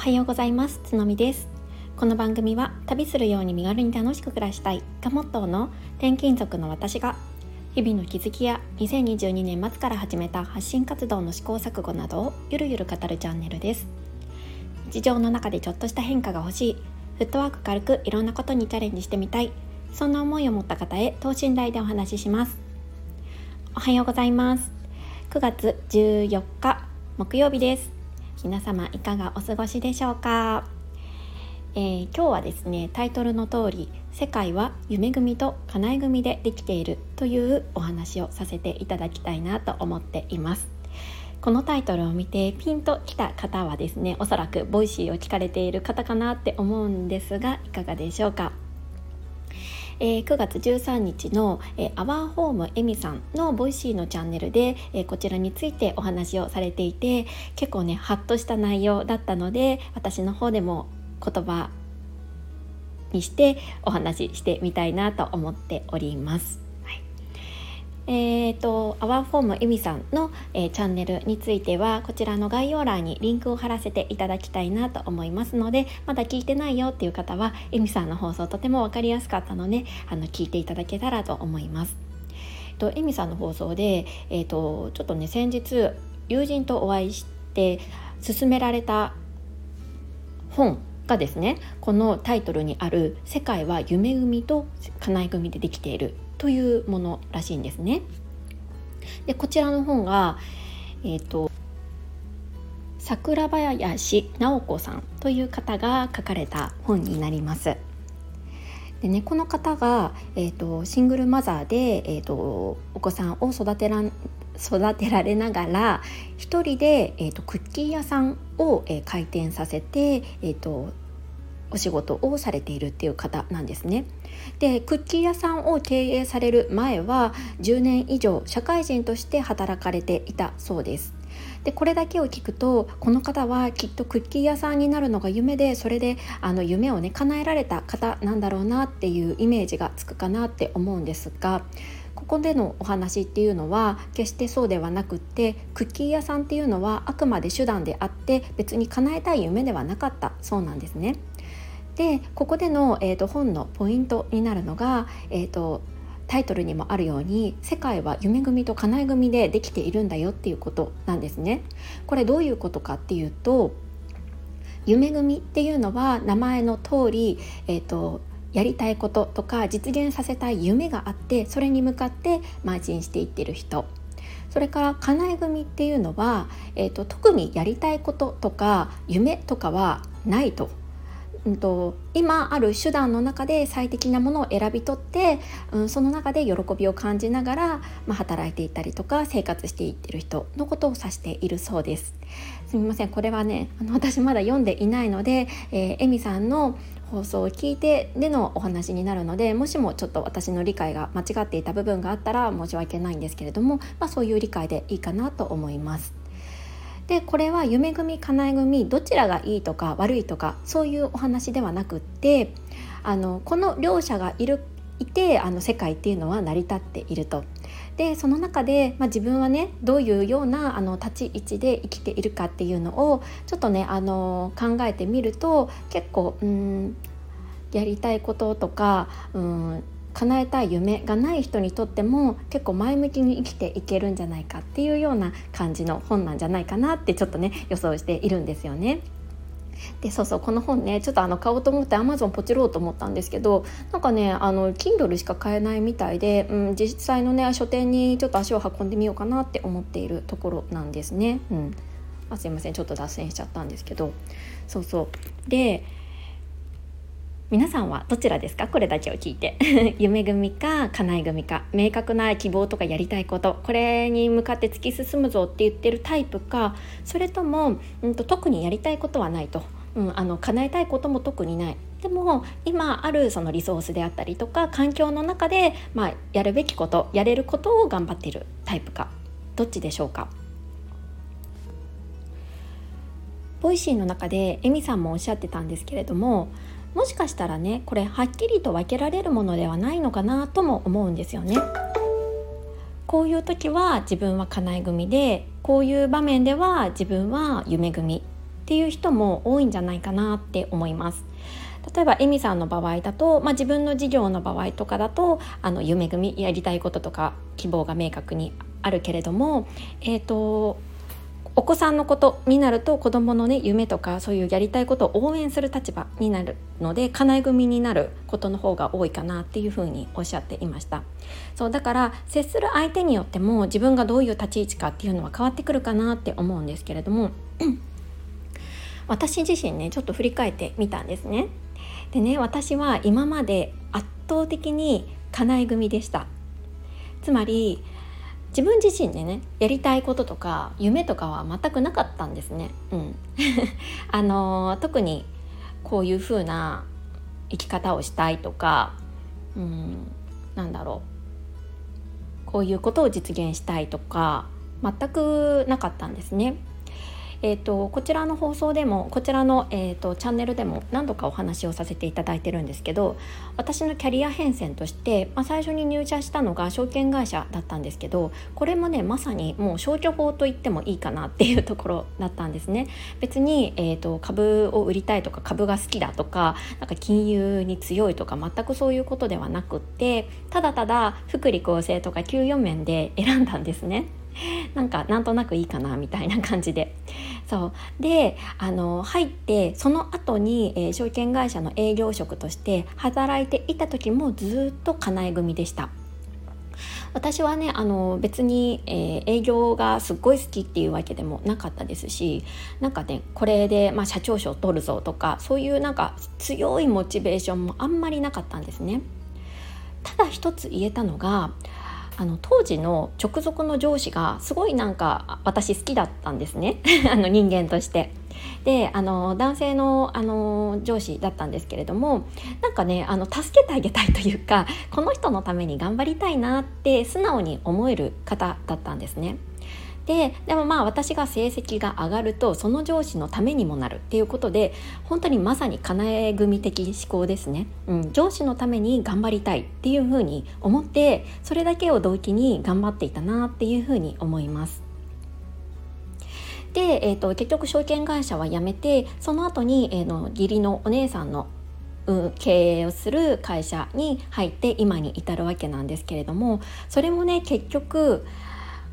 おはようございます。つのみです。この番組は旅するように身軽に楽しく暮らしたいがモットーの転勤族の私が日々の気づきや2022年末から始めた発信活動の試行錯誤などをゆるゆる語るチャンネルです。日常の中でちょっとした変化が欲しいフットワーク軽くいろんなことにチャレンジしてみたいそんな思いを持った方へ等身大でお話しします。おはようございます。9月14日木曜日です。皆様いかがお過ごしでしょうか、えー、今日はですねタイトルの通り世界は夢組と叶え組でできているというお話をさせていただきたいなと思っています。このタイトルを見てピンときた方はですねおそらく Voicy を聞かれている方かなって思うんですがいかがでしょうか？えー、9月13日の、えー、 OURHOME エミさんの Voicy のチャンネルで、えー、こちらについてお話をされていて結構ねハッとした内容だったので私の方でも言葉にしてお話ししてみたいなと思っております。えーと、アワーフォームエミさんの、えー、チャンネルについてはこちらの概要欄にリンクを貼らせていただきたいなと思いますのでまだ聞いてないよっていう方はエミさんの放送とても分かりやすかったのであの聞いていただけたらと思います。とエミさんの放送で、えーと、ちょっとね先日友人とお会いして勧められた本がですねこのタイトルにある「世界は夢組と叶い組でできている」というものらしいんですね。でこちらの本が、えーと、桜林直子さんという方が書かれた本になります。でね、この方が、えーと、シングルマザーで、えーと、お子さんを育てら育てられながら一人で、えーと、クッキー屋さんを、えー、開店させて、えー、とお仕事をされているっていう方なんですね。でクッキー屋さんを経営される前は10年以上社会人として働かれていたそうです。でこれだけを聞くとこの方はきっとクッキー屋さんになるのが夢でそれであの夢をね叶えられた方なんだろうなっていうイメージがつくかなって思うんですがここでのお話っていうのは決してそうではなくってクッキー屋さんっていうのはあくまで手段であって別に叶えたい夢ではなかったそうなんですね。でここでの、えーと、本のポイントになるのが、えーと、タイトルにもあるように世界は夢組と叶い組でできているんだよっていうことなんですね。これどういうことかっていうと夢組っていうのは名前の通り、えーと、やりたいこととか実現させたい夢があってそれに向かって邁進していってる人それから叶い組っていうのは、えーと特にやりたいこととか夢とかはないとうんと、今ある手段の中で最適なものを選び取って、うん、その中で喜びを感じながら、まあ、働いていたりとか生活していってる人のことを指しているそうです。すみませんこれはねあの私まだ読んでいないので、えー、エミさんの放送を聞いてでのお話になるのでもしもちょっと私の理解が間違っていた部分があったら申し訳ないんですけれども、まあ、そういう理解でいいかなと思います。でこれは夢組叶え組どちらがいいとか悪いとかそういうお話ではなくってあのこの両者がいるいてあの世界っていうのは成り立っていると。でその中で、まあ、自分はねどういうようなあの立ち位置で生きているかっていうのをちょっとねあの考えてみると結構うんやりたいこととかうん叶えたい夢がない人にとっても結構前向きに生きていけるんじゃないかっていうような感じの本なんじゃないかなってちょっとね予想しているんですよね。でそうそうこの本ねちょっとあの買おうと思って Amazon ポチろうと思ったんですけどなんかねあの Kindle しか買えないみたいで、うん、実際のね書店にちょっと足を運んでみようかなって思っているところなんですね。うんあ、すいませんちょっと脱線しちゃったんですけどそうそうで皆さんはどちらですか？これだけを聞いて。夢組か叶い組か。明確な希望とかやりたいこと。これに向かって突き進むぞって言ってるタイプか。それとも、うんと、特にやりたいことはないと、うん、あの叶えたいことも特にない。でも今あるそのリソースであったりとか環境の中で、まあ、やるべきことやれることを頑張っているタイプか。どっちでしょうか？ Voicy の中でエミさんもおっしゃってたんですけれどももしかしたらねこれはっきりと分けられるものではないのかなとも思うんですよね。こういう時は自分は叶え組でこういう場面では自分は夢組っっていう人も多いんじゃないかなって思います。例えばエミさんの場合だと、まあ、自分の事業の場合とかだとあの夢組やりたいこととか希望が明確にあるけれども、えーとお子さんのことになると子どものね夢とかそういうやりたいことを応援する立場になるので叶え組になることの方が多いかなっていうふうにおっしゃっていました。そうだから接する相手によっても自分がどういう立ち位置かっていうのは変わってくるかなって思うんですけれども 私自身ねちょっと振り返ってみたんですね。でね私は今まで圧倒的に叶え組でした。つまり自分自身でねやりたいこととか夢とかは全くなかったんですね。うん、あの特にこういう風な生き方をしたいとか、うん、なんだろうこういうことを実現したいとか全くなかったんですね。えーと、こちらの放送でもこちらの、えーと、チャンネルでも何度かお話をさせていただいてるんですけど私のキャリア変遷として、まあ、最初に入社したのが証券会社だったんですけどこれもねまさにもう消去法と言ってもいいかなっていうところだったんですね。別に、えーと、株を売りたいとか株が好きだとかなんか金融に強いとか全くそういうことではなくってただただ福利厚生とか給与面で選んだんですね。なんかなんとなくいいかなみたいな感じでそうであの入ってその後に、えー、証券会社の営業職として働いていた時もずっと叶え組でした。私はねあの別に、えー、営業がすっごい好きっていうわけでもなかったですしなんかねこれで、まあ、社長賞取るぞとかそういうなんか強いモチベーションもあんまりなかったんですね。ただ一つ言えたのがあの当時の直属の上司がすごいなんか私好きだったんですね あの人間として。であの男性のあの上司だったんですけれどもなんかねあの助けてあげたいというかこの人のために頑張りたいなって素直に思える方だったんですね。ででもまあ私が成績が上がるとその上司のためにもなるっていうことで本当にまさに叶え組的思考ですね、うん、上司のために頑張りたいっていうふうに思ってそれだけを動機に頑張っていたなっていうふうに思います。で、えーと、結局証券会社は辞めてその後に、えー、の義理のお姉さんの経営をする会社に入って今に至るわけなんですけれどもそれもね結局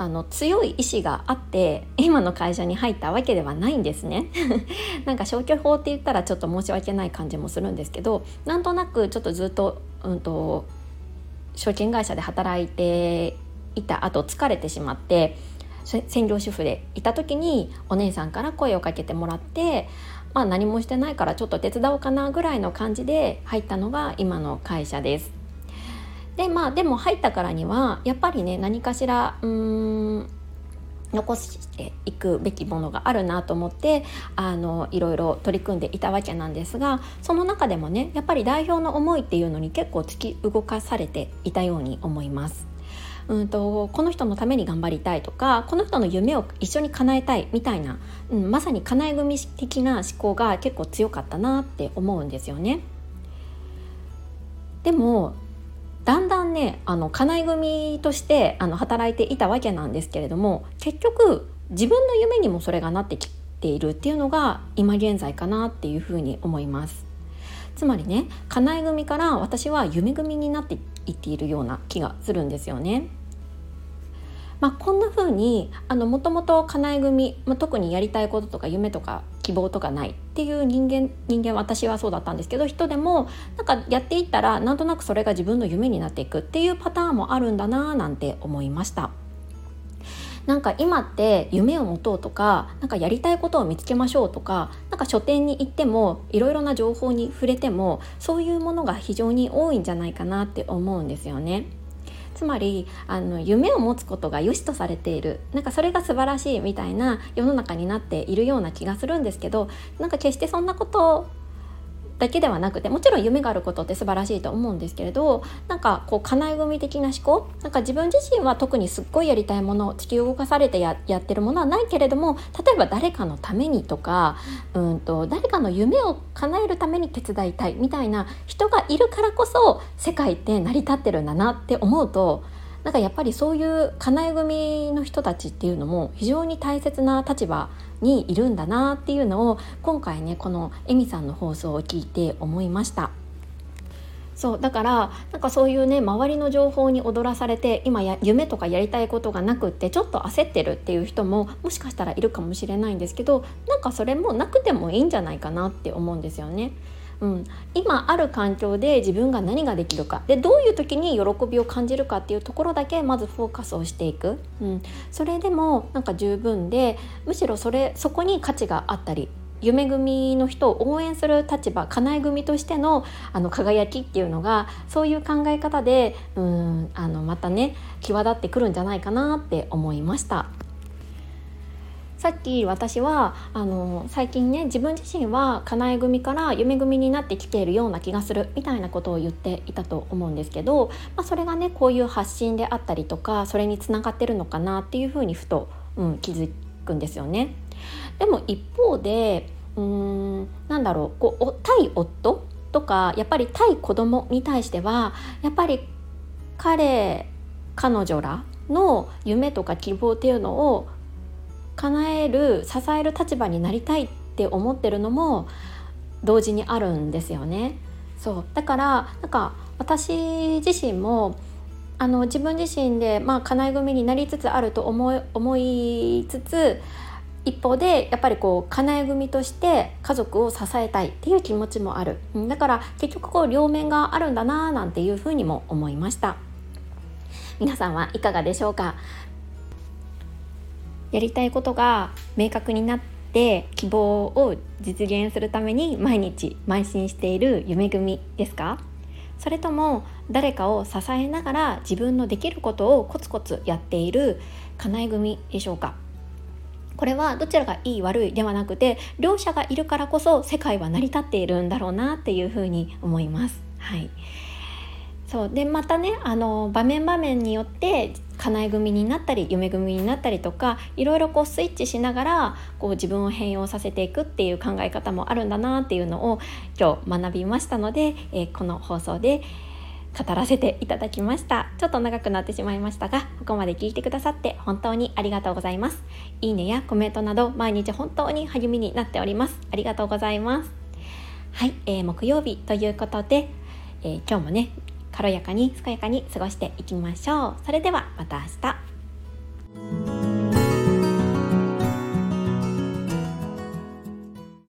あの強い意志があって今の会社に入ったわけではないんですね なんか消去法って言ったらちょっと申し訳ない感じもするんですけどなんとなくちょっとずっと,、うんと、証券会社で働いていた後疲れてしまって専業主婦でいた時にお姉さんから声をかけてもらってまあ何もしてないからちょっと手伝おうかなぐらいの感じで入ったのが今の会社です。でまあでも入ったからにはやっぱりね何かしらうーん残していくべきものがあるなと思ってあのいろいろ取り組んでいたわけなんですがその中でもねやっぱり代表の思いっていうのに結構突き動かされていたように思います。うんとこの人のために頑張りたいとかこの人の夢を一緒に叶えたいみたいな、うん、まさに叶え組的な思考が結構強かったなって思うんですよね。でもだんだんねあの金井組としてあの働いていたわけなんですけれども結局自分の夢にもそれがなってきているっていうのが今現在かなっていうふうに思います。つまりね金井組から私は夢組になっていっているような気がするんですよね。まあ、こんな風にあのもともと叶え組、まあ、特にやりたいこととか夢とか希望とかないっていう人間人間私はそうだったんですけど人でもなんかやっていったらなんとなくそれが自分の夢になっていくっていうパターンもあるんだななんて思いました。なんか今って夢を持とうとかなんかやりたいことを見つけましょうとかなんか書店に行ってもいろいろな情報に触れてもそういうものが非常に多いんじゃないかなって思うんですよね。つまりあの夢を持つことが良しとされている。なんかそれが素晴らしいみたいな世の中になっているような気がするんですけどなんか決してそんなことだけではなくてもちろん夢があることって素晴らしいと思うんですけれどなんかこう叶え組的な思考なんか自分自身は特にすっごいやりたいもの地球を動かされてややってるものはないけれども例えば誰かのためにとかうんと誰かの夢を叶えるために手伝いたいみたいな人がいるからこそ世界って成り立ってるんだなって思うとなんかやっぱりそういう叶え組の人たちっていうのも非常に大切な立場にいるんだなっていうのを今回ねこのエミさんの放送を聞いて思いました。そうだからなんかそういうね周りの情報に踊らされて今や夢とかやりたいことがなくってちょっと焦ってるっていう人ももしかしたらいるかもしれないんですけどなんかそれもなくてもいいんじゃないかなって思うんですよね。うん、今ある環境で自分が何ができるか。でどういう時に喜びを感じるかっていうところだけまずフォーカスをしていく、うん、それでもなんか十分でむしろそれそこに価値があったり夢組の人を応援する立場かなえ組としてのあの輝きっていうのがそういう考え方でうんあのまたね際立ってくるんじゃないかなって思いました。さっき私はあの最近ね自分自身はかなえ組から夢組になってきているような気がするみたいなことを言っていたと思うんですけど、まあ、それがねこういう発信であったりとかそれにつながってるのかなっていうふうにふと、うん、気づくんですよね。でも一方でうーんなんだろうこう対夫とかやっぱり対子供に対してはやっぱり彼彼女らの夢とか希望っていうのを叶える支える立場になりたいって思ってるのも同時にあるんですよね。そう。だからなんか私自身もあの自分自身でまあ叶え組になりつつあると思い思いつつ一方でやっぱりこう叶え組として家族を支えたいっていう気持ちもある。だから結局こう両面があるんだななんていうふうにも思いました。皆さんはいかがでしょうか？やりたいことが明確になって希望を実現するために毎日邁進している夢組ですか？それとも誰かを支えながら自分のできることをコツコツやっている叶え組でしょうか？これはどちらがいい悪いではなくて両者がいるからこそ世界は成り立っているんだろうなっていうふうに思います。はい。そう。でまたねあの場面場面によって叶え組になったり夢組になったりとかいろいろこうスイッチしながらこう自分を変容させていくっていう考え方もあるんだなっていうのを今日学びましたので、えー、この放送で語らせていただきました。ちょっと長くなってしまいましたがここまで聞いてくださって本当にありがとうございます。いいねやコメントなど毎日本当に励みになっております。ありがとうございます。はい、えー、木曜日ということで、えー、今日もね軽やかに健やかに過ごしていきましょう。それではまた明日。